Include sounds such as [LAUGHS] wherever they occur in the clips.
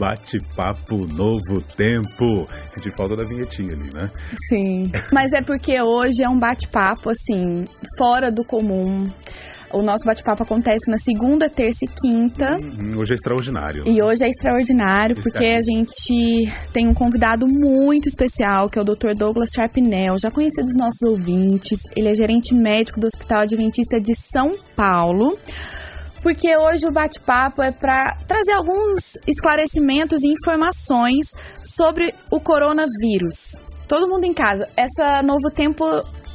Bate-papo Novo Tempo. Senti falta da vinhetinha ali, né? Sim. [LAUGHS] Mas é porque hoje é um bate-papo, assim, fora do comum. O nosso bate-papo acontece na segunda, terça e quinta. Hum, hoje é extraordinário. E hoje é extraordinário porque a gente tem um convidado muito especial, que é o Dr. Douglas Sharpnell, já conhecido dos nossos ouvintes. Ele é gerente médico do Hospital Adventista de São Paulo porque hoje o bate-papo é para trazer alguns esclarecimentos e informações sobre o coronavírus. Todo mundo em casa. Essa novo tempo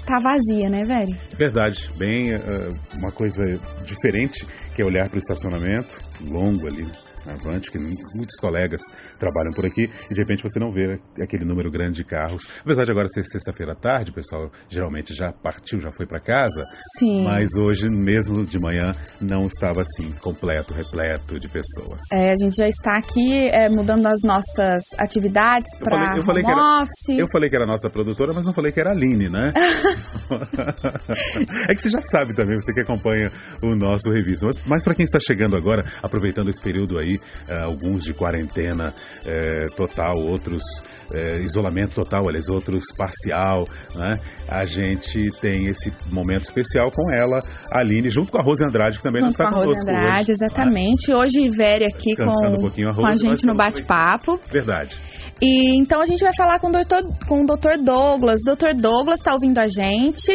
tá vazia, né, velho? Verdade. Bem, uh, uma coisa diferente que é olhar para o estacionamento longo ali Avante, que muitos colegas trabalham por aqui, e de repente você não vê aquele número grande de carros. Apesar de agora ser sexta-feira à tarde, o pessoal geralmente já partiu, já foi para casa. Sim. Mas hoje, mesmo de manhã, não estava assim, completo, repleto de pessoas. É, a gente já está aqui é, mudando as nossas atividades para home era, office. Eu falei que era nossa produtora, mas não falei que era a Aline, né? [LAUGHS] é que você já sabe também, você que acompanha o nosso revista. Mas para quem está chegando agora, aproveitando esse período aí, uh, alguns de quarentena uh, total, outros uh, isolamento total, aliás, outros parcial, né? A gente tem esse momento especial com ela, a Aline, junto com a Rose Andrade, que também junto não está com a Rose Andrade, hoje, exatamente. Né? Hoje Ivere aqui com, um a, Rose, com a gente no bate-papo. Verdade. E então a gente vai falar com o doutor, com o Dr. Douglas. Dr. Douglas está ouvindo a gente?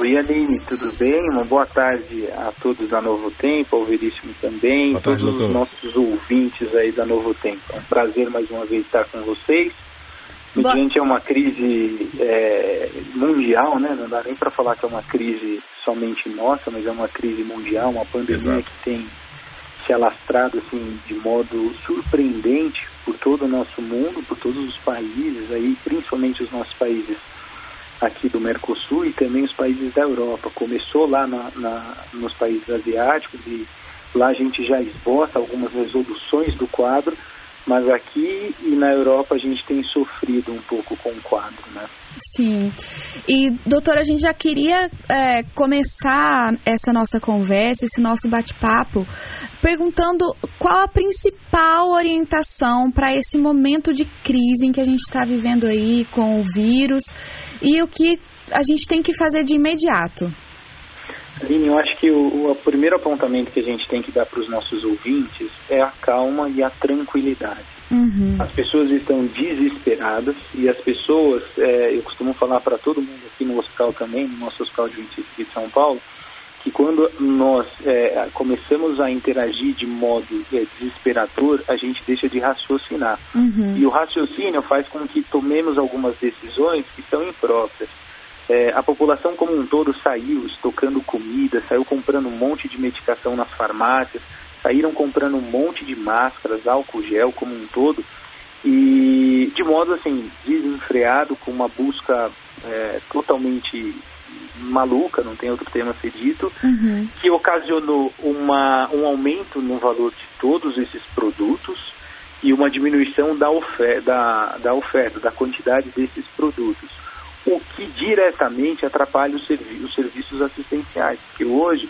Oi, Aline, tudo bem? Uma boa tarde a todos da Novo Tempo, ao Veríssimo também, boa todos tarde, os nossos ouvintes aí da Novo Tempo. É um prazer mais uma vez estar com vocês. Mediante é uma crise é, mundial, né? Não dá nem para falar que é uma crise somente nossa, mas é uma crise mundial, uma pandemia Exato. que tem se alastrado assim de modo surpreendente por todo o nosso mundo, por todos os países aí, principalmente os nossos países aqui do Mercosul e também os países da Europa. Começou lá na, na, nos países asiáticos e lá a gente já esboça algumas resoluções do quadro, mas aqui e na Europa a gente tem sofrido um pouco com o quadro, né? Sim. E, doutora, a gente já queria é, começar essa nossa conversa, esse nosso bate-papo, perguntando qual a principal orientação para esse momento de crise em que a gente está vivendo aí com o vírus e o que a gente tem que fazer de imediato. Aline, eu acho que o, o primeiro apontamento que a gente tem que dar para os nossos ouvintes é a calma e a tranquilidade. Uhum. As pessoas estão desesperadas e as pessoas, é, eu costumo falar para todo mundo aqui no hospital também, no nosso hospital de de São Paulo, que quando nós é, começamos a interagir de modo é, desesperador, a gente deixa de raciocinar. Uhum. E o raciocínio faz com que tomemos algumas decisões que são impróprias. É, a população como um todo saiu estocando comida, saiu comprando um monte de medicação nas farmácias, saíram comprando um monte de máscaras, álcool gel como um todo, e de modo assim, desenfreado, com uma busca é, totalmente maluca, não tem outro termo a ser dito, uhum. que ocasionou uma, um aumento no valor de todos esses produtos e uma diminuição da oferta, da, da, oferta, da quantidade desses produtos o que diretamente atrapalha os, servi os serviços assistenciais, porque hoje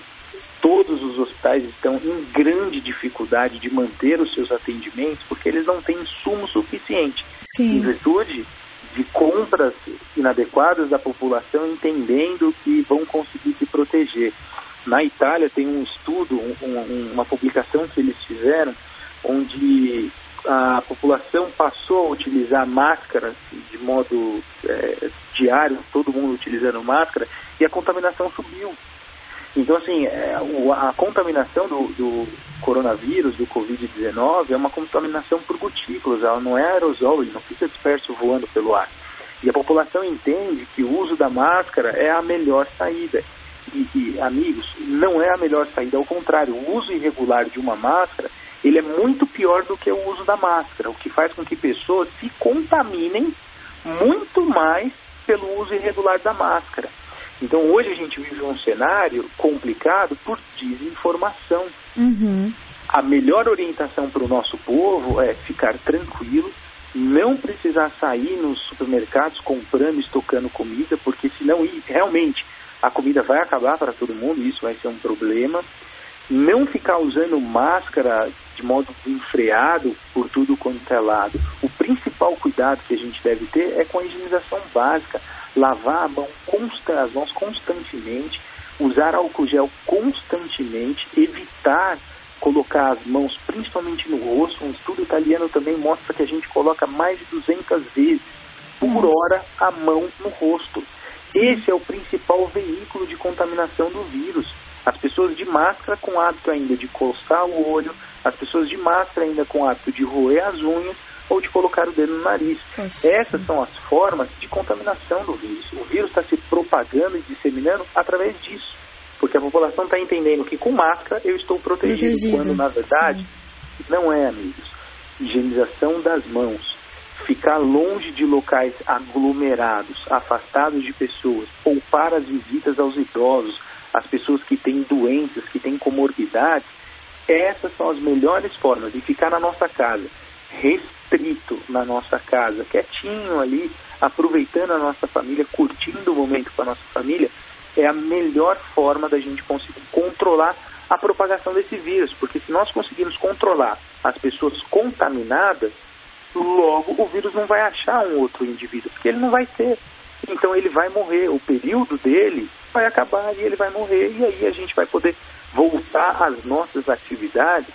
todos os hospitais estão em grande dificuldade de manter os seus atendimentos porque eles não têm insumo suficiente, Sim. em virtude de compras inadequadas da população, entendendo que vão conseguir se proteger. Na Itália tem um estudo, um, uma publicação que eles fizeram, onde a população passou a utilizar máscara de modo é, diário, todo mundo utilizando máscara, e a contaminação subiu. Então, assim, é, a contaminação do, do coronavírus, do Covid-19, é uma contaminação por gotículas, ela não é aerosol, ele não fica disperso voando pelo ar. E a população entende que o uso da máscara é a melhor saída. E, e, amigos, não é a melhor saída, ao contrário, o uso irregular de uma máscara ele é muito pior do que o uso da máscara, o que faz com que pessoas se contaminem muito mais pelo uso irregular da máscara. Então hoje a gente vive um cenário complicado por desinformação. Uhum. A melhor orientação para o nosso povo é ficar tranquilo, não precisar sair nos supermercados comprando, estocando comida, porque senão realmente a comida vai acabar para todo mundo, e isso vai ser um problema não ficar usando máscara de modo enfreado por tudo quanto é lado. O principal cuidado que a gente deve ter é com a higienização básica, lavar a mão consta, as mãos constantemente, usar álcool gel constantemente, evitar colocar as mãos principalmente no rosto. Um estudo italiano também mostra que a gente coloca mais de 200 vezes por hora a mão no rosto. Esse é o principal veículo de contaminação do vírus. As pessoas de máscara com hábito ainda de coçar o olho, as pessoas de máscara ainda com hábito de roer as unhas ou de colocar o dedo no nariz. Nossa, Essas sim. são as formas de contaminação do vírus. O vírus está se propagando e disseminando através disso. Porque a população está entendendo que com máscara eu estou protegido, protegido. quando na verdade sim. não é, amigos. Higienização das mãos, ficar longe de locais aglomerados, afastados de pessoas, poupar as visitas aos idosos, as pessoas que têm doenças, que têm comorbidades, essas são as melhores formas de ficar na nossa casa, restrito na nossa casa, quietinho ali, aproveitando a nossa família, curtindo o momento com a nossa família, é a melhor forma da gente conseguir controlar a propagação desse vírus, porque se nós conseguirmos controlar as pessoas contaminadas, logo o vírus não vai achar um outro indivíduo, porque ele não vai ter. Então ele vai morrer, o período dele vai acabar e ele vai morrer, e aí a gente vai poder voltar às nossas atividades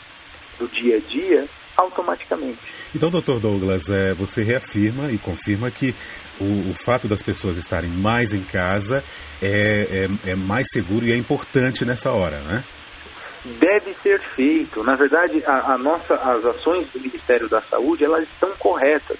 do dia a dia automaticamente. Então, doutor Douglas, é, você reafirma e confirma que o, o, fato das pessoas estarem mais em casa é, é, é mais seguro e é importante nessa hora, né? deve ser feito. Na verdade, a, a, nossa, as ações do Ministério da Saúde elas estão corretas.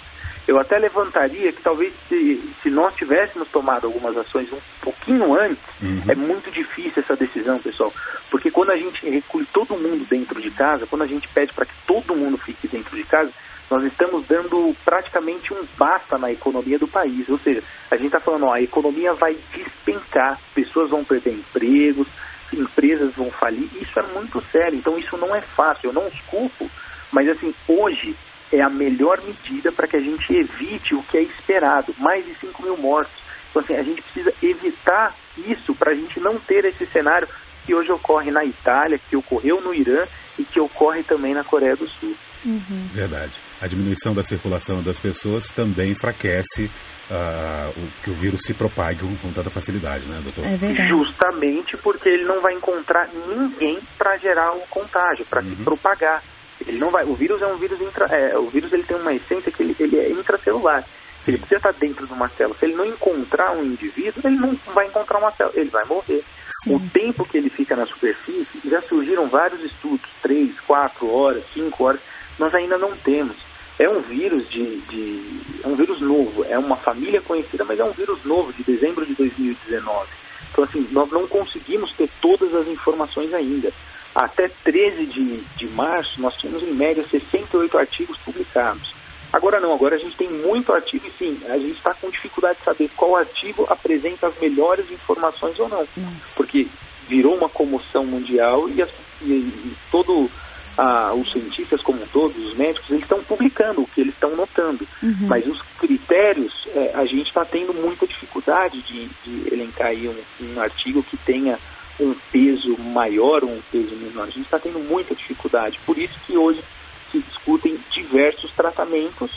Eu até levantaria que talvez se, se nós tivéssemos tomado algumas ações um pouquinho antes, uhum. é muito difícil essa decisão, pessoal. Porque quando a gente recolhe todo mundo dentro de casa, quando a gente pede para que todo mundo fique dentro de casa, nós estamos dando praticamente um basta na economia do país. Ou seja, a gente está falando, ó, a economia vai despencar, pessoas vão perder empregos, empresas vão falir. Isso é muito sério, então isso não é fácil. Eu não os culpo, mas assim, hoje é a melhor medida para que a gente evite o que é esperado, mais de 5 mil mortos. Então assim, a gente precisa evitar isso para a gente não ter esse cenário que hoje ocorre na Itália, que ocorreu no Irã e que ocorre também na Coreia do Sul. Uhum. Verdade. A diminuição da circulação das pessoas também enfraquece uh, o, que o vírus se propague com, tanta facilidade, né, doutor? É verdade. Justamente porque ele não vai encontrar ninguém para gerar o contágio, para uhum. se propagar. Ele não vai. O vírus é um vírus intra, é, o vírus ele tem uma essência que ele, ele é intracelular. Sim. Ele precisa estar dentro de uma célula. Se ele não encontrar um indivíduo, ele não vai encontrar uma célula, ele vai morrer. Sim. O tempo que ele fica na superfície, já surgiram vários estudos, três, quatro horas, cinco horas, nós ainda não temos. É um vírus de, de é um vírus novo, é uma família conhecida, mas é um vírus novo de dezembro de 2019. Então assim, nós não conseguimos ter todas as informações ainda. Até 13 de, de março, nós tínhamos em média 68 artigos publicados. Agora não, agora a gente tem muito artigo e sim, a gente está com dificuldade de saber qual artigo apresenta as melhores informações ou não. Nossa. Porque virou uma comoção mundial e, as, e, e todo ah, os cientistas como todos, os médicos, eles estão publicando o que eles estão notando. Uhum. Mas os critérios, é, a gente está tendo muita dificuldade de, de elencar aí um, um artigo que tenha um peso maior ou um peso menor. A gente está tendo muita dificuldade. Por isso que hoje se discutem diversos tratamentos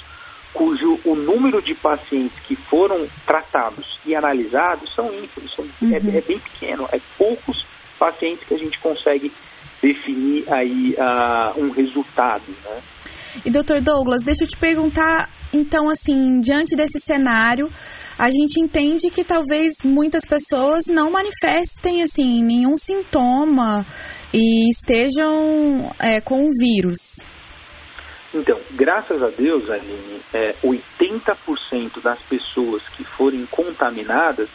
cujo o número de pacientes que foram tratados e analisados são ínfimos, são, é, uhum. é, é, bem pequeno, é poucos pacientes que a gente consegue definir aí uh, um resultado, né? E doutor Douglas, deixa eu te perguntar, então assim, diante desse cenário, a gente entende que talvez muitas pessoas não manifestem assim nenhum sintoma e estejam é, com o vírus. Então, graças a Deus, Aline, é, 80% das pessoas que forem contaminadas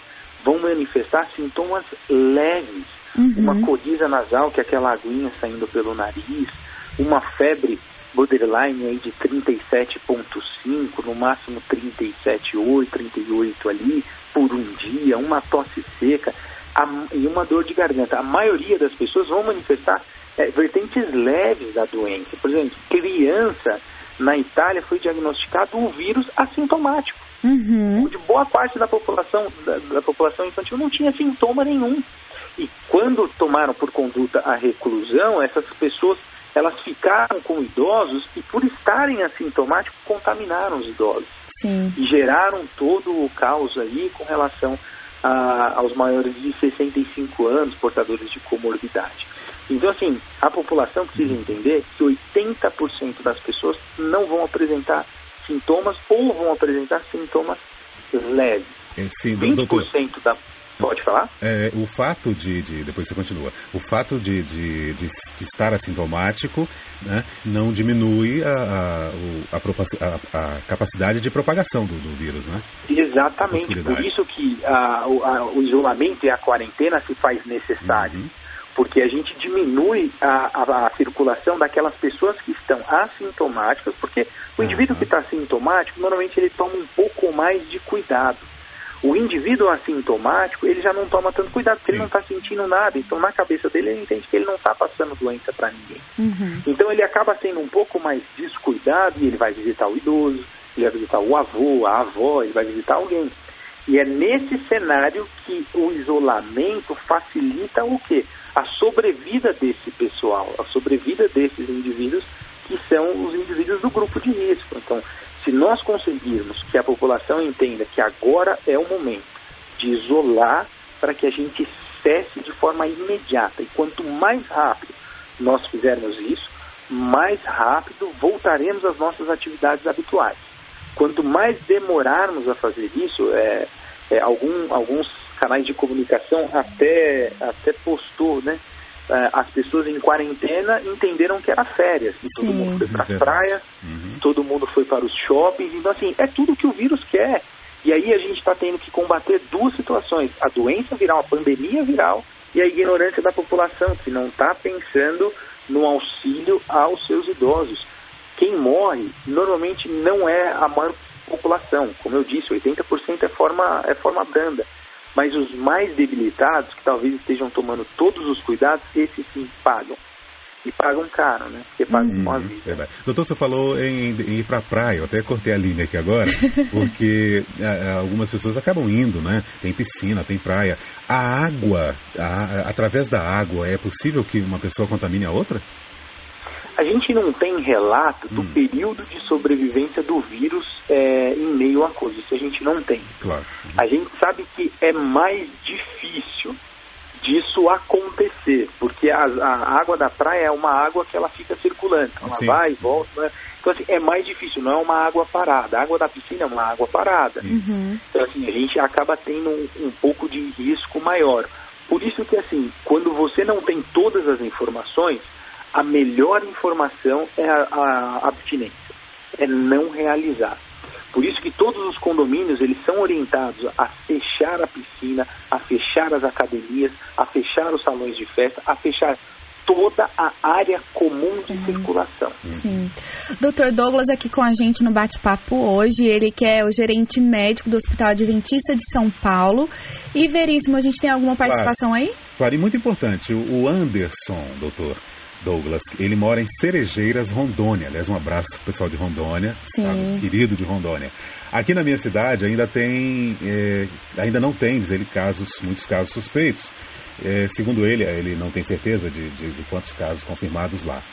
vão manifestar sintomas leves. Uhum. Uma coriza nasal, que é aquela aguinha saindo pelo nariz, uma febre borderline aí de 37,5, no máximo 37,8, 38 ali, por um dia, uma tosse seca a, e uma dor de garganta. A maioria das pessoas vão manifestar é, vertentes leves da doença. Por exemplo, criança na Itália foi diagnosticado um vírus assintomático. Uhum. De boa parte da população da, da, população infantil não tinha sintoma nenhum. E quando tomaram por conduta a reclusão, essas pessoas elas ficaram com idosos e por estarem assintomáticos contaminaram os idosos. Sim. E geraram todo o caos aí com relação a, aos maiores de 65 anos, portadores de comorbidade. Então, assim, a população precisa entender que 80% das pessoas não vão apresentar sintomas ou vão apresentar sintomas leves. É, sim, 20% doutor. da Pode falar? É, o fato de, de, Depois você continua. O fato de, de, de, de estar assintomático né, não diminui a, a, a, a, capacidade de propagação do, do vírus, né? Exatamente. Por isso que o isolamento e a quarentena se faz necessário. Uhum. Porque a gente diminui a, circulação daquelas pessoas que estão assintomáticas, porque o indivíduo uhum. que está assintomático, normalmente ele toma um pouco mais de cuidado. O indivíduo assintomático, ele já não toma tanto cuidado, porque Sim. ele não está sentindo nada. Então, na cabeça dele, ele entende que ele não está passando doença para ninguém. Uhum. Então, ele acaba sendo um pouco mais descuidado e ele vai visitar o idoso, ele vai visitar o avô, a avó, ele vai visitar alguém. E é nesse cenário que o isolamento facilita o quê? A sobrevida desse pessoal, a sobrevida desses indivíduos que são os indivíduos do grupo de risco. Então, se nós conseguirmos que a população entenda que agora é o momento de isolar para que a gente cesse de forma imediata, e quanto mais rápido nós fizermos isso, mais rápido voltaremos às nossas atividades habituais. Quanto mais demorarmos a fazer isso, é, é, algum, alguns canais de comunicação até, até postou, né? É, as pessoas em quarentena entenderam que era férias. E todo mundo foi para as praias, uhum. todo mundo foi para os shoppings. Então, assim, é tudo que o vírus quer. E aí a gente está tendo que combater duas situações: a doença viral, a pandemia viral e a ignorância da população, que não está pensando no auxílio aos seus idosos. Quem morre normalmente não é a maior população. Como eu disse, 80% é forma, é forma branda. Mas os mais debilitados, que talvez estejam tomando todos os cuidados, esses sim pagam. E pagam caro, né? Porque pagam uhum, com a uhum, vida. Verdade. Doutor, você falou em, em ir para a praia. Eu até cortei a linha aqui agora, [LAUGHS] porque a, algumas pessoas acabam indo, né? Tem piscina, tem praia. A água, a, através da água, é possível que uma pessoa contamine a outra? A gente não tem relato do hum. período de sobrevivência do vírus é, em meio a coisas. Isso a gente não tem. Claro. Uhum. A gente sabe que é mais difícil disso acontecer, porque a, a, água da praia é uma água que ela fica circulando, ela Sim. vai e volta. Né? Então, assim, é mais difícil, não é uma água parada. A água da piscina é uma água parada. Uhum. Então, assim, a gente acaba tendo um, um pouco de risco maior. Por isso que, assim, quando você não tem todas as informações, a melhor informação é a, a abstinência, é não realizar. Por isso que todos os condomínios eles são orientados a fechar a piscina, a fechar as academias, a fechar os salões de festa, a fechar toda a área comum de circulação. Sim. Doutor Douglas aqui com a gente no bate-papo hoje, ele que é o gerente médico do Hospital Adventista de São Paulo. E Veríssimo, a gente tem alguma participação claro. aí? Claro, e muito importante, o Anderson, doutor, Douglas. Ele mora em Cerejeiras, Rondônia. Aliás, um abraço pro pessoal de Rondônia, Sim. querido de Rondônia. Aqui na minha cidade ainda tem, é, ainda não tem, diz ele, casos, muitos casos suspeitos. É, segundo ele, ele não tem certeza de, de, de quantos casos confirmados lá.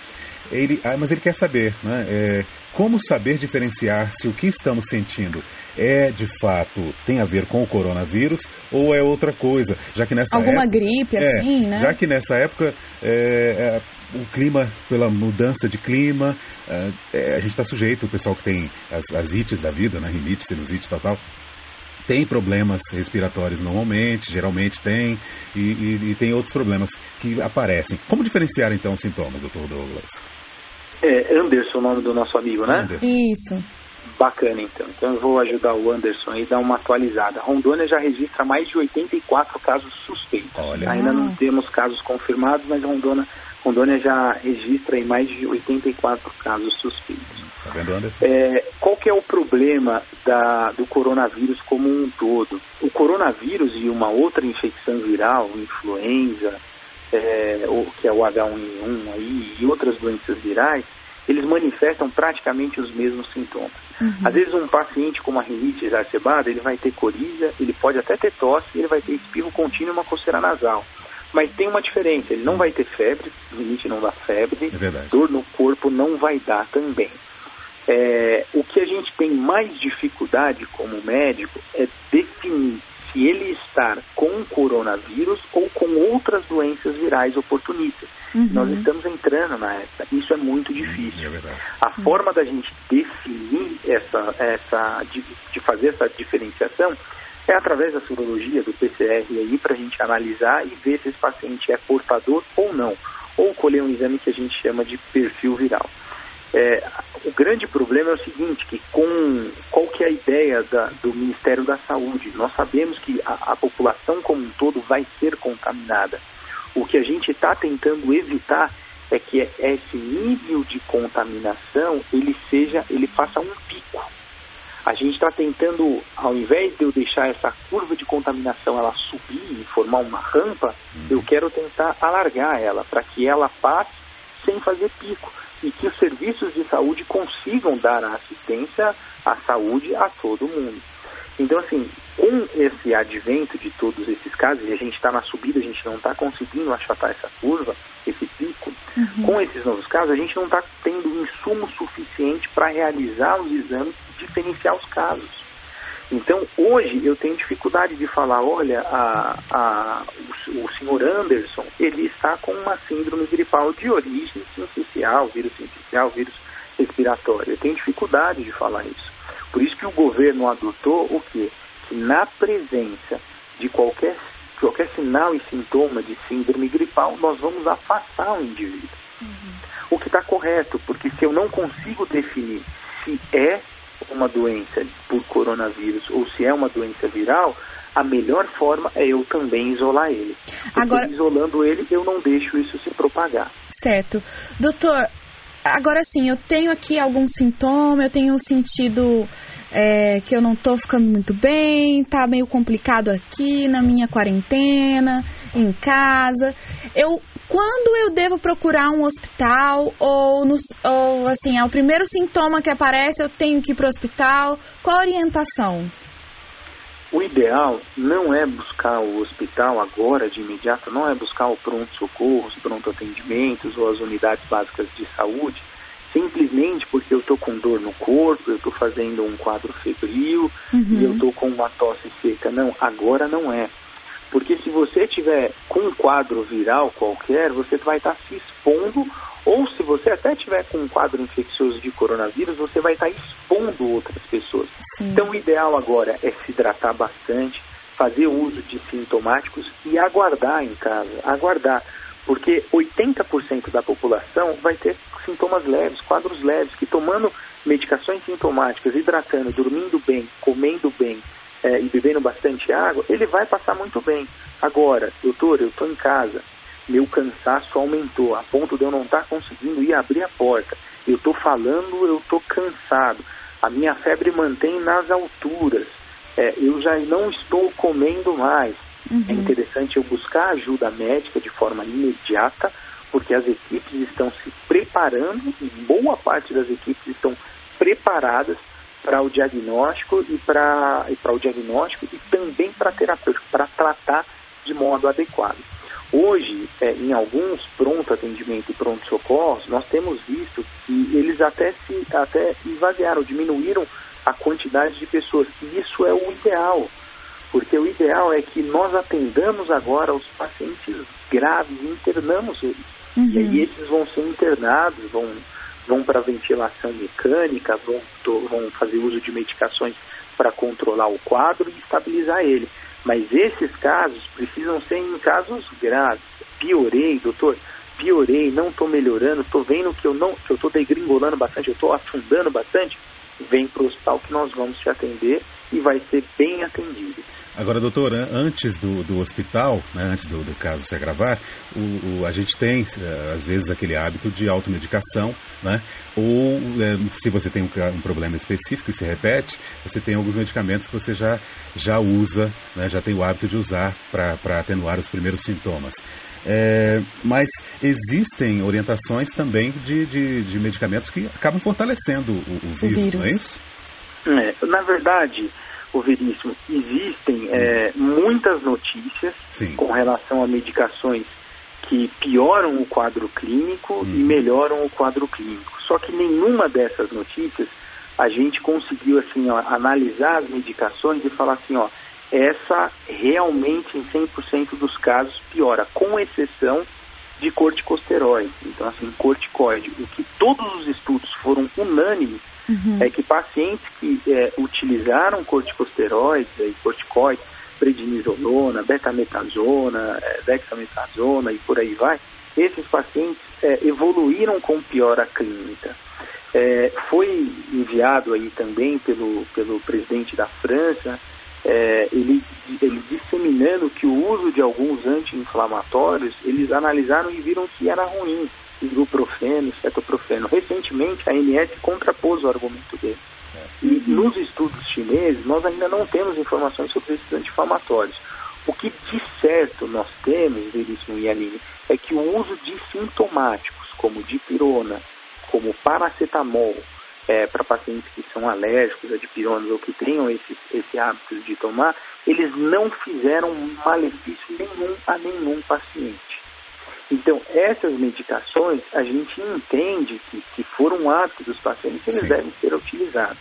Ele, ah, mas ele quer saber, né? É, como saber diferenciar se o que estamos sentindo é de fato tem a ver com o coronavírus ou é outra coisa, já que nessa alguma época, gripe é, assim, né? Já que nessa época é, é o clima, pela mudança de clima, é, é, a gente está sujeito, o pessoal que tem as, as ites da vida, né, rinite, sinusite, tal, tal, tem problemas respiratórios normalmente, geralmente tem, e, e, e, tem outros problemas que aparecem. Como diferenciar então os sintomas, doutor Douglas? É Anderson o nome do nosso amigo, né? Anderson. Isso. Bacana, então. Então eu vou ajudar o Anderson aí a dar uma atualizada. Rondônia já registra mais de 84 casos suspeitos. Olha. Ainda não temos casos confirmados, mas Rondônia Rondônia já registra em mais de 84 casos suspeitos. Tá vendo, Anderson? É, qual que é o problema da, do coronavírus como um todo? O coronavírus e uma outra infecção viral, influenza, é, que é o H1N1 aí, e outras doenças virais, eles manifestam praticamente os mesmos sintomas. Uhum. Às vezes um paciente com uma rinite exacerbada, ele vai ter coriza, ele pode até ter tosse, ele vai ter espirro contínuo e uma coceira nasal. Mas tem uma diferença, ele não vai ter febre, limite não dá febre, é dor no corpo não vai dar também. É, o que a gente tem mais dificuldade como médico é definir se ele está com coronavírus ou com outras doenças virais oportunistas. Uhum. Nós estamos entrando na época. Isso é muito difícil. É a Sim. forma da gente definir essa, essa de, de, fazer essa diferenciação é através da sorologia, do PCR aí, para a gente analisar e ver se esse paciente é portador ou não. Ou colher um exame que a gente chama de perfil viral. É, o grande problema é o seguinte, que com qual que é a ideia da, do Ministério da Saúde? Nós sabemos que a, a população como um todo vai ser contaminada. O que a gente está tentando evitar é que esse nível de contaminação ele seja, ele faça um pico. A gente está tentando, ao invés de eu deixar essa curva de contaminação ela subir e formar uma rampa, uhum. eu quero tentar alargar ela para que ela passe sem fazer pico e que os serviços de saúde consigam dar a assistência à saúde a todo mundo. Então, assim, com esse advento de todos esses casos, e a gente está na subida, a gente não está conseguindo achatar essa curva, esse pico, uhum. com esses novos casos, a gente não está tendo insumo suficiente para realizar os exames e diferenciar os casos. Então, hoje eu tenho dificuldade de falar, olha, a, a, o, o senhor Anderson, ele está com uma síndrome gripal de origem sincicial, vírus sincicial, vírus respiratório. Eu tenho dificuldade de falar isso. Por isso que o governo adotou o quê? Que na presença de qualquer, qualquer sinal e sintoma de síndrome gripal, nós vamos afastar o indivíduo. Uhum. O que está correto, porque se eu não consigo definir se é uma doença por coronavírus ou se é uma doença viral, a melhor forma é eu também isolar ele. Porque agora, isolando ele, eu não deixo isso se propagar. Certo. Doutor, agora sim, eu tenho aqui algum sintoma, eu tenho sentido é, que eu não tô ficando muito bem, tá meio complicado aqui na minha quarentena, em casa. Eu quando eu devo procurar um hospital ou, no, ou assim, é o primeiro sintoma que aparece, eu tenho que ir para o hospital? Qual a orientação? O ideal não é buscar o hospital agora, de imediato, não é buscar o pronto-socorro, os pronto-atendimentos ou as unidades básicas de saúde, simplesmente porque eu estou com dor no corpo, eu estou fazendo um quadro febril uhum. e eu estou com uma tosse seca. Não, agora não é. Porque se você tiver com um quadro viral qualquer, você vai estar se expondo, ou se você até tiver com um quadro infeccioso de coronavírus, você vai estar expondo outras pessoas. Sim. Então o ideal agora é se hidratar bastante, fazer uso de sintomáticos e aguardar em casa, aguardar. Porque 80% da população vai ter sintomas leves, quadros leves, que tomando medicações sintomáticas, hidratando, dormindo bem, comendo bem, é, e bebendo bastante água, ele vai passar muito bem. Agora, doutor, eu estou em casa, meu cansaço aumentou, a ponto de eu não estar tá conseguindo ir abrir a porta. Eu estou falando, eu estou cansado. A minha febre mantém nas alturas. É, eu já não estou comendo mais. Uhum. É interessante eu buscar ajuda médica de forma imediata, porque as equipes estão se preparando, e boa parte das equipes estão preparadas para o diagnóstico e para e para o diagnóstico e também para terapêutico, para tratar de modo adequado. Hoje, é, em alguns pronto atendimento e pronto socorros, nós temos visto que eles até se até esvaziaram, diminuíram a quantidade de pessoas. E isso é o ideal, porque o ideal é que nós atendamos agora os pacientes graves, internamos eles. Uhum. E aí esses vão ser internados, vão vão para ventilação mecânica, vão, vão fazer uso de medicações para controlar o quadro e estabilizar ele. Mas esses casos precisam ser em casos graves. Piorei, doutor, piorei, não estou melhorando, estou vendo que eu não, que eu estou degringolando bastante, eu estou afundando bastante. Vem para o hospital que nós vamos te atender e vai ser bem atendido. Agora, doutor, antes do, do hospital, né, antes do, do, caso se agravar, o, o, a gente tem, eh, às vezes, aquele hábito de automedicação, né? Ou, é, se você tem um, um, problema específico e se repete, você tem alguns medicamentos que você já, já usa, né, já tem o hábito de usar para atenuar os primeiros sintomas. É, mas existem orientações também de, de, de, medicamentos que acabam fortalecendo o, o, vírus, o vírus, não é isso? É, na verdade, o Veríssimo, existem é, muitas notícias Sim. com relação a medicações que pioram o quadro clínico hum. e uhum. melhoram o quadro clínico. Só que nenhuma dessas notícias a gente conseguiu assim ó, analisar as medicações e falar assim, ó, essa realmente em 100% dos casos piora, com exceção de corticosteroides. Então, assim, corticoide. O que todos os estudos foram unânimes uhum. é que pacientes que é, utilizaram corticosteroides, aí, corticoides, prednisolona, betametasona, é, dexametasona e por aí vai, esses pacientes é, evoluíram com piora clínica. É, foi enviado aí também pelo, pelo presidente da França, é, ele, ele disseminando que o uso de alguns anti-inflamatórios, eles analisaram e viram que era ruim, ibuprofeno, cetoprofeno. Recentemente, a ANS contrapôs o argumento dele. Certo. E nos estudos chineses, nós ainda não temos informações sobre esses anti-inflamatórios. O que de certo nós temos, Veríssimo e Aline, é que o uso de sintomáticos, como dipirona, como paracetamol, é, para pacientes que são alérgicos a dipironas ou que tenham esse, esse hábito de tomar, eles não fizeram malefício nenhum a nenhum paciente. Então, essas medicações, a gente entende que, se for um hábito dos pacientes, eles Sim. devem ser utilizados.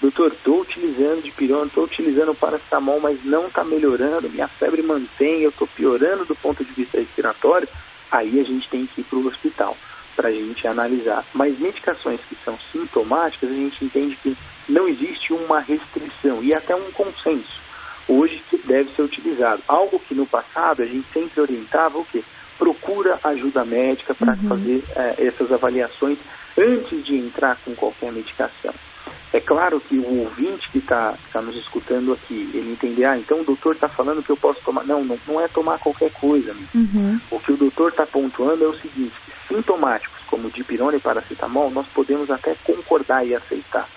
Doutor, estou utilizando dipirona, estou utilizando paracetamol, mas não está melhorando, minha febre mantém, eu estou piorando do ponto de vista respiratório, aí a gente tem que ir para o hospital para a gente analisar. Mas medicações que são sintomáticas, a gente entende que não existe uma restrição e até um consenso hoje que deve ser utilizado. Algo que no passado a gente sempre orientava o quê? Procura ajuda médica para uhum. fazer é, essas avaliações antes de entrar com qualquer medicação. É claro que o ouvinte que está tá nos escutando aqui, ele entender, ah, então o doutor está falando que eu posso tomar. Não, não, não é tomar qualquer coisa. Uhum. O que o doutor está pontuando é o seguinte, sintomáticos como dipirona e paracetamol, nós podemos até concordar e aceitar.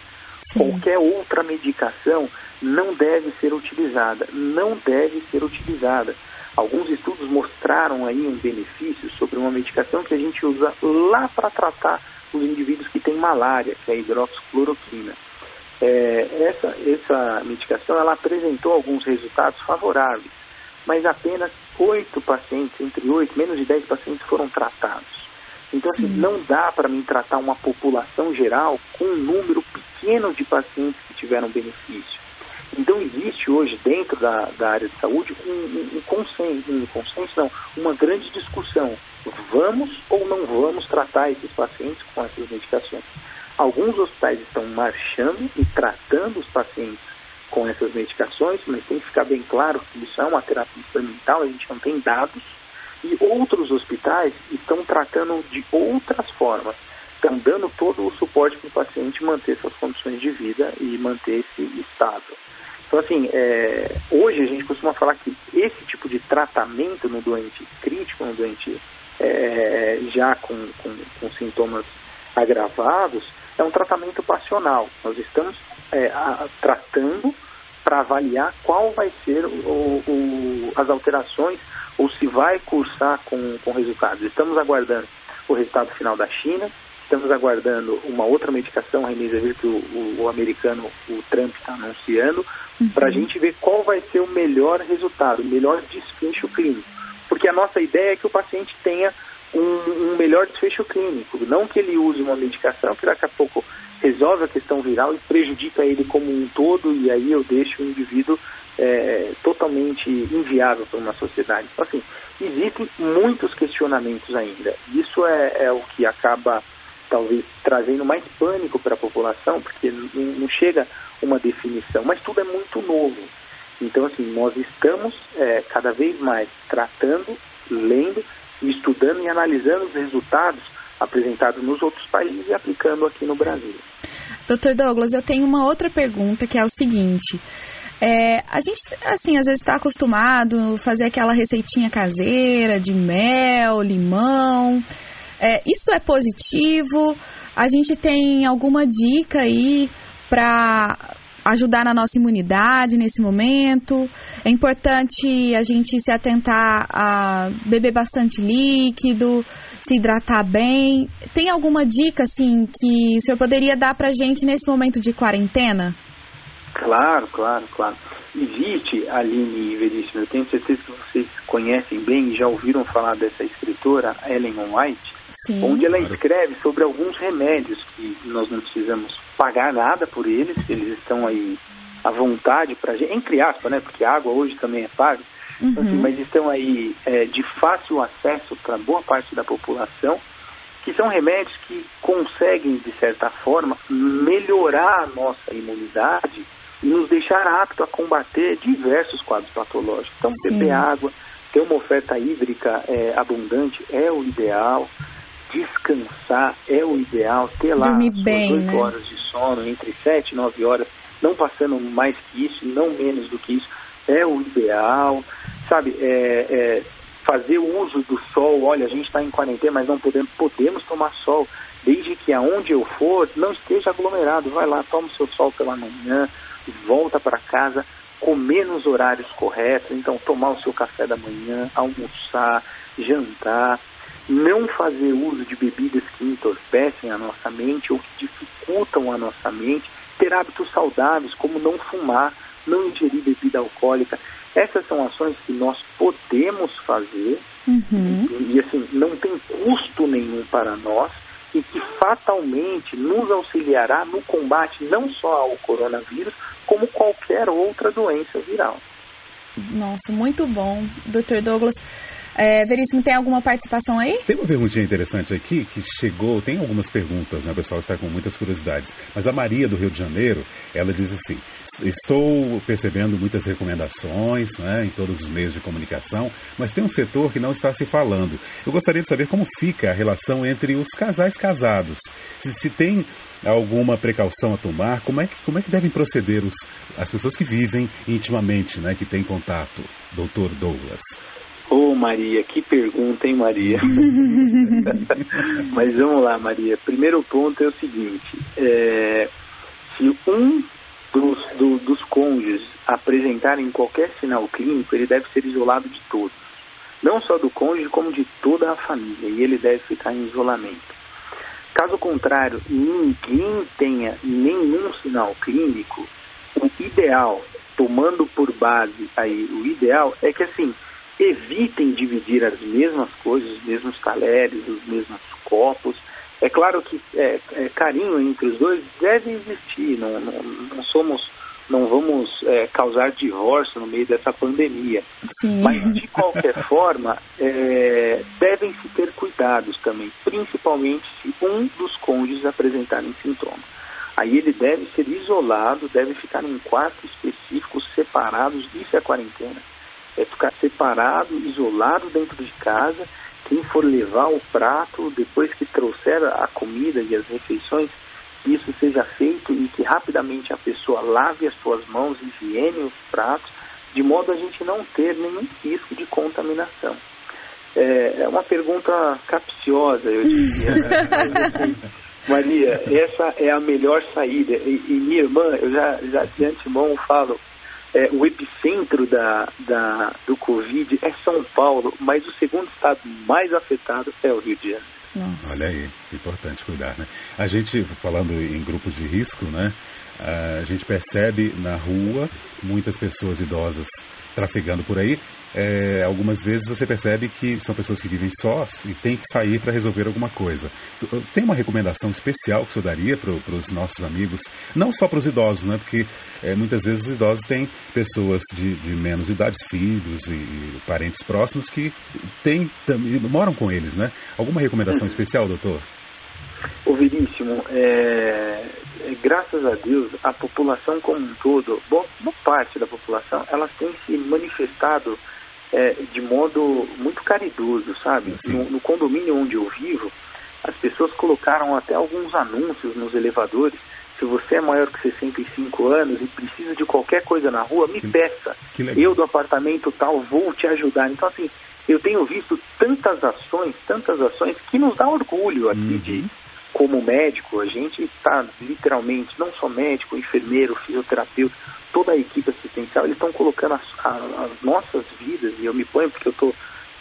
Sim. Qualquer outra medicação não deve ser utilizada, não deve ser utilizada. Alguns estudos mostraram aí um benefício sobre uma medicação que a gente usa lá para tratar os indivíduos que têm malária, que é a hidroxicloroquina. É, essa, essa medicação ela apresentou alguns resultados favoráveis, mas apenas oito pacientes, entre oito, menos de dez pacientes foram tratados. Então, assim, não dá para mim tratar uma população geral com um número pequeno de pacientes que tiveram benefício. Então, existe hoje, dentro da, da área de saúde, um, um, um consenso, um consenso, não, uma grande discussão. Vamos ou não vamos tratar esses pacientes com essas medicações? Alguns hospitais estão marchando e tratando os pacientes com essas medicações, mas tem que ficar bem claro que isso é uma terapia experimental, a gente não tem dados, e outros hospitais estão tratando de outras formas, estão dando todo o suporte para o paciente manter suas condições de vida e manter esse estado. Então, assim, é, hoje a gente costuma falar que esse tipo de tratamento no doente crítico, no doente é, já com, com, com sintomas agravados, é um tratamento passional. Nós estamos é, a, tratando para avaliar qual vai ser o, o, as alterações ou se vai cursar com, com resultados. Estamos aguardando o resultado final da China, estamos aguardando uma outra medicação, a Remdesivir, que o, o, o, americano, o Trump, está anunciando, uhum. para a gente ver qual vai ser o melhor resultado, o melhor desfecho clínico. Porque a nossa ideia é que o paciente tenha um, um, melhor desfecho clínico, não que ele use uma medicação que daqui a pouco resolve a questão viral e prejudica ele como um todo e aí eu deixo o indivíduo é, totalmente inviável para uma sociedade. Então, assim, existem muitos questionamentos ainda. Isso é, é o que acaba talvez trazendo mais pânico para a população, porque não, chega uma definição, mas tudo é muito novo. Então, assim, nós estamos é, cada vez mais tratando, lendo estudando e analisando os resultados apresentados nos outros países e aplicando aqui no Brasil. Doutor Douglas, eu tenho uma outra pergunta que é o seguinte. É, a gente, assim, às vezes está acostumado a fazer aquela receitinha caseira de mel, limão. É, isso é positivo? A gente tem alguma dica aí para ajudar na nossa imunidade nesse momento. É importante a gente se atentar a beber bastante líquido, se hidratar bem. Tem alguma dica, assim, que o senhor poderia dar pra gente nesse momento de quarentena? Claro, claro, claro. Existe, Aline Veríssimo, eu tenho certeza que vocês conhecem bem e já ouviram falar dessa escritora, Ellen White, Sim. onde ela escreve sobre alguns remédios que nós não precisamos pagar nada por eles, eles estão aí à vontade para gente, entre aspas, né? Porque a água hoje também é paga, uhum. assim, mas estão aí é, de fácil acesso para boa parte da população, que são remédios que conseguem, de certa forma, melhorar a nossa imunidade e nos deixar apto a combater diversos quadros patológicos. Então, Sim. beber água, ter uma oferta hídrica é, abundante é o ideal, descansar é o ideal, ter lá Dormir bem, 8 né? horas de sono, entre 7 e 9 horas, não passando mais que isso, não menos do que isso, é o ideal, sabe, é, é fazer uso do sol, olha, a gente está em quarentena, mas não podemos, podemos tomar sol, desde que aonde eu for, não esteja aglomerado, vai lá, toma o seu sol pela manhã, volta para casa, comer nos horários corretos, então tomar o seu café da manhã, almoçar, jantar, não fazer uso de bebidas que entorpecem a nossa mente ou que dificultam a nossa mente, ter hábitos saudáveis, como não fumar, não ingerir bebida alcoólica. Essas são ações que nós podemos fazer uhum. e, e, assim, não tem custo nenhum para nós e que fatalmente nos auxiliará no combate não só ao coronavírus, como qualquer outra doença viral. Nossa, muito bom. Dr. Douglas, é, Veríssimo, tem alguma participação aí? Tem uma perguntinha interessante aqui que chegou, tem algumas perguntas, né? O pessoal está com muitas curiosidades. Mas a Maria do Rio de Janeiro, ela diz assim: estou percebendo muitas recomendações né, em todos os meios de comunicação, mas tem um setor que não está se falando. Eu gostaria de saber como fica a relação entre os casais casados. Se, se tem alguma precaução a tomar, como é que, como é que devem proceder os, as pessoas que vivem intimamente, né, que têm contato, doutor Douglas? Ô oh, Maria, que pergunta, hein, Maria? [LAUGHS] Mas vamos lá, Maria. Primeiro ponto é o seguinte: é, se um dos, do, dos cônjuges apresentarem qualquer sinal clínico, ele deve ser isolado de todos. Não só do cônjuge, como de toda a família. E ele deve ficar em isolamento. Caso contrário, ninguém tenha nenhum sinal clínico, o ideal, tomando por base aí, o ideal é que assim, evitem dividir as mesmas coisas, os mesmos talheres, os mesmos copos. É claro que é, é, carinho entre os dois deve existir, não, não, não somos, não vamos é, causar divórcio no meio dessa pandemia. Sim. Mas, de qualquer [LAUGHS] forma, é, devem-se ter cuidados também, principalmente se um dos cônjuges apresentarem sintomas. Aí ele deve ser isolado, deve ficar em quartos específicos, separados, isso é quarentena é ficar separado, isolado dentro de casa. Quem for levar o prato, depois que trouxer a comida e as refeições, isso seja feito e que rapidamente a pessoa lave as suas mãos, higiene os pratos, de modo a gente não ter nenhum risco de contaminação. É, é uma pergunta capciosa, eu diria. [LAUGHS] Maria, essa é a melhor saída. E, e minha irmã, eu já, já de antemão falo, é, o epicentro da, da, do Covid é São Paulo, mas o segundo estado mais afetado é o Rio de Janeiro. Nossa. Olha aí, importante cuidar, né? A gente, falando em grupos de risco, né? A gente percebe na rua muitas pessoas idosas trafegando por aí. É, algumas vezes você percebe que são pessoas que vivem sós e tem que sair para resolver alguma coisa. Tem uma recomendação especial que o senhor daria para os nossos amigos, não só para os idosos, né? Porque é, muitas vezes os idosos têm pessoas de, de menos idade, filhos e, parentes próximos que têm, moram com eles, né? Alguma recomendação especial, doutor? Ouvidíssimo, é, é, graças a Deus, a população como um todo, boa, boa parte da população, elas têm se manifestado é, de modo muito caridoso, sabe? No, no, condomínio onde eu vivo, as pessoas colocaram até alguns anúncios nos elevadores. Se você é maior que 65 anos e precisa de qualquer coisa na rua, me que, peça. Que eu do apartamento tal vou te ajudar. Então, assim, eu tenho visto tantas ações, tantas ações que nos dá orgulho aqui uhum. de como médico, a gente está literalmente, não só médico, enfermeiro, fisioterapeuta, toda a equipe assistencial, eles estão colocando as, as, nossas vidas, e eu me ponho porque eu estou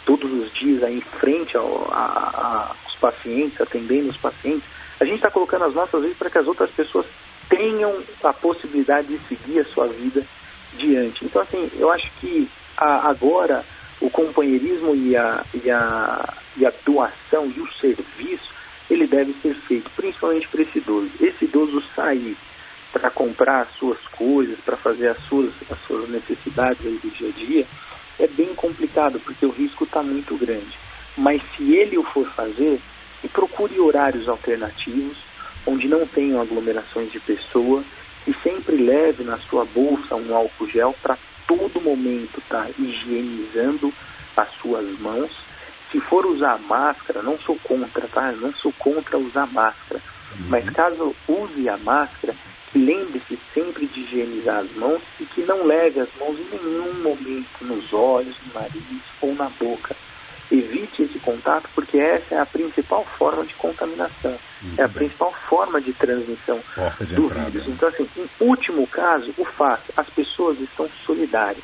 todos os dias aí em frente ao, a, a, aos pacientes, atendendo os pacientes, a gente está colocando as nossas vidas para que as outras pessoas tenham a possibilidade de seguir a sua vida diante. Então, assim, eu acho que a, agora o companheirismo e a, e, a, e a doação e o serviço, ele deve ser feito, principalmente para esse idoso. Esse idoso sair para comprar as suas coisas, para fazer as suas, as suas necessidades do dia a dia, é bem complicado, porque o risco está muito grande. Mas se ele o for fazer, procure horários alternativos, onde não tenham aglomerações de pessoa, e sempre leve na sua bolsa um álcool gel para todo momento estar tá higienizando as suas mãos. Se for usar máscara, não sou contra, tá? Não sou contra usar máscara. Uhum. Mas caso use a máscara, lembre-se sempre de higienizar as mãos e que não leve as mãos em nenhum momento nos olhos, no nariz ou na boca. Evite esse contato porque essa é a principal forma de contaminação, Muito é a bem. principal forma de transmissão de do entrada. vírus. Então, assim, em último caso, o fato, as pessoas estão solidárias.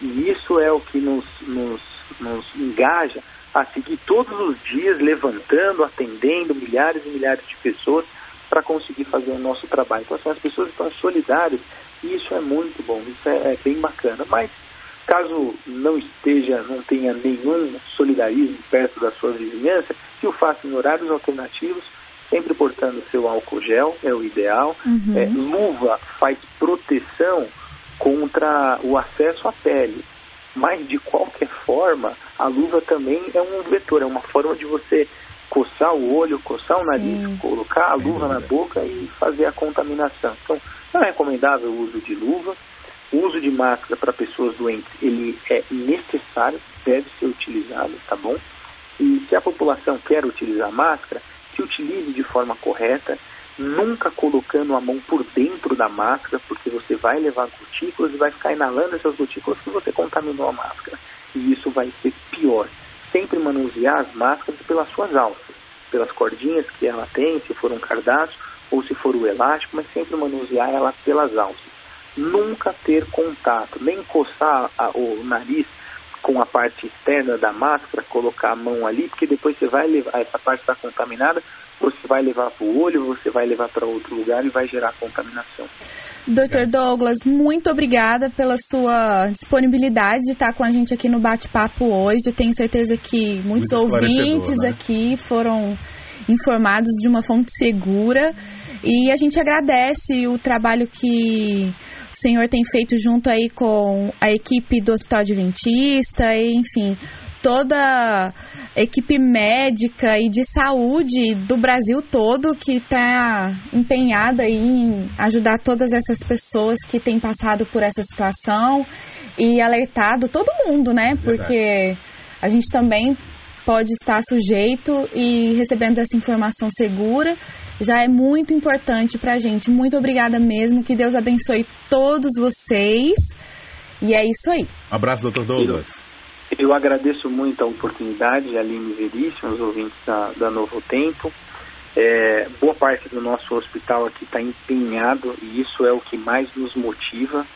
E isso é o que nos, nos, nos engaja a seguir todos os dias levantando, atendendo milhares e milhares de pessoas para conseguir fazer o nosso trabalho. Então, assim, as pessoas estão solidárias e isso é muito bom, isso é, é bem bacana. Mas, caso não esteja, não tenha nenhum solidarismo perto da sua vizinhança, que o faça em horários alternativos, sempre portando seu álcool gel, é o ideal. Uhum. É, luva faz proteção contra o acesso à pele. Mas, de qualquer forma, a luva também é um vetor, é uma forma de você coçar o olho, coçar o nariz, Sim. colocar a luva na boca e fazer a contaminação. Então, não é recomendável o uso de luva. O uso de máscara para pessoas doentes, ele é necessário, deve ser utilizado, tá bom? E se a população quer utilizar máscara, que utilize de forma correta, nunca colocando a mão por dentro da máscara, porque você vai levar gotículas e vai ficar inalando essas gotículas que você contaminou a máscara. E isso vai ser pior sempre manusear as máscaras pelas suas alças, pelas cordinhas que ela tem, se for um cardápio ou se for o elástico, mas sempre manusear ela pelas alças. Nunca ter contato, nem coçar a, o nariz com a parte externa da máscara, colocar a mão ali, porque depois você vai levar, essa parte está contaminada, você vai levar para o olho, você vai levar para outro lugar e vai gerar contaminação. Dr. Douglas, muito obrigada pela sua disponibilidade de estar com a gente aqui no bate-papo hoje. Tenho certeza que muitos ouvintes né? aqui foram informados de uma fonte segura. E a gente agradece o trabalho que o senhor tem feito junto aí com a equipe do Hospital Adventista, e, enfim, toda a equipe médica e de saúde do Brasil todo que está empenhada em ajudar todas essas pessoas que têm passado por essa situação e alertado todo mundo, né? Porque a gente também pode estar sujeito e recebendo essa informação segura já é muito importante para a gente. Muito obrigada mesmo. Que Deus abençoe todos vocês. E é isso aí. Abraço, doutor Douglas. Eu agradeço muito a oportunidade, Aline Veríssimo, os ouvintes da, da Novo Tempo. É, boa parte do nosso hospital aqui está empenhado e isso é o que mais nos motiva,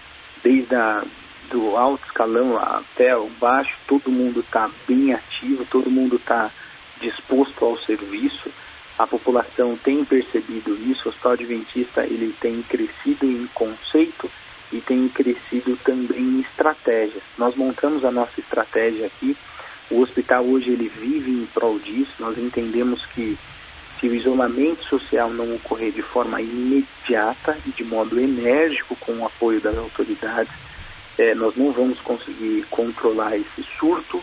desde a, do alto escalão até o baixo, todo mundo está bem ativo, todo mundo está disposto ao serviço. A população tem percebido isso, o Hospital Adventista ele tem crescido em conceito e tem crescido também em estratégias. Nós montamos a nossa estratégia aqui. O hospital hoje ele vive em prol disso. Nós entendemos que se o isolamento social não ocorrer de forma imediata e de modo enérgico com o apoio das autoridades, é, nós não vamos conseguir controlar esse surto.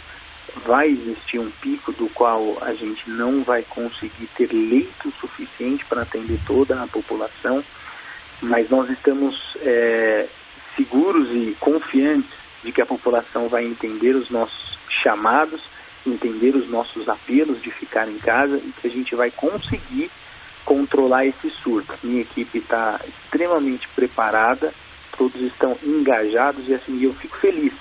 Vai existir um pico do qual a gente não vai conseguir ter leito suficiente para atender toda a população mas nós estamos é, seguros e confiantes de que a população vai entender os nossos chamados, entender os nossos apelos de ficar em casa e que a gente vai conseguir controlar esse surto. Minha equipe está extremamente preparada, todos estão engajados e assim eu fico feliz,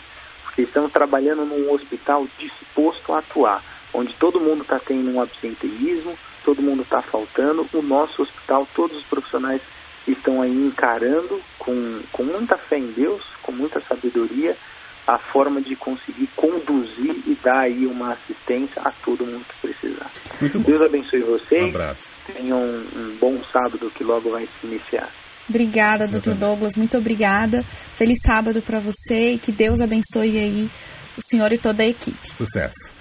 porque estamos trabalhando num hospital disposto a atuar, onde todo mundo está tendo um absenteísmo, todo mundo está faltando, o nosso hospital, todos os profissionais estão aí encarando com, com muita fé em Deus, com muita sabedoria, a forma de conseguir conduzir e dar aí uma assistência a todo mundo que precisar. Muito Deus abençoe vocês. Um abraço. Tenham um, um bom sábado que logo vai se iniciar. Obrigada, doutor Douglas, muito obrigada. Feliz sábado para você e que Deus abençoe aí o senhor e toda a equipe. Sucesso.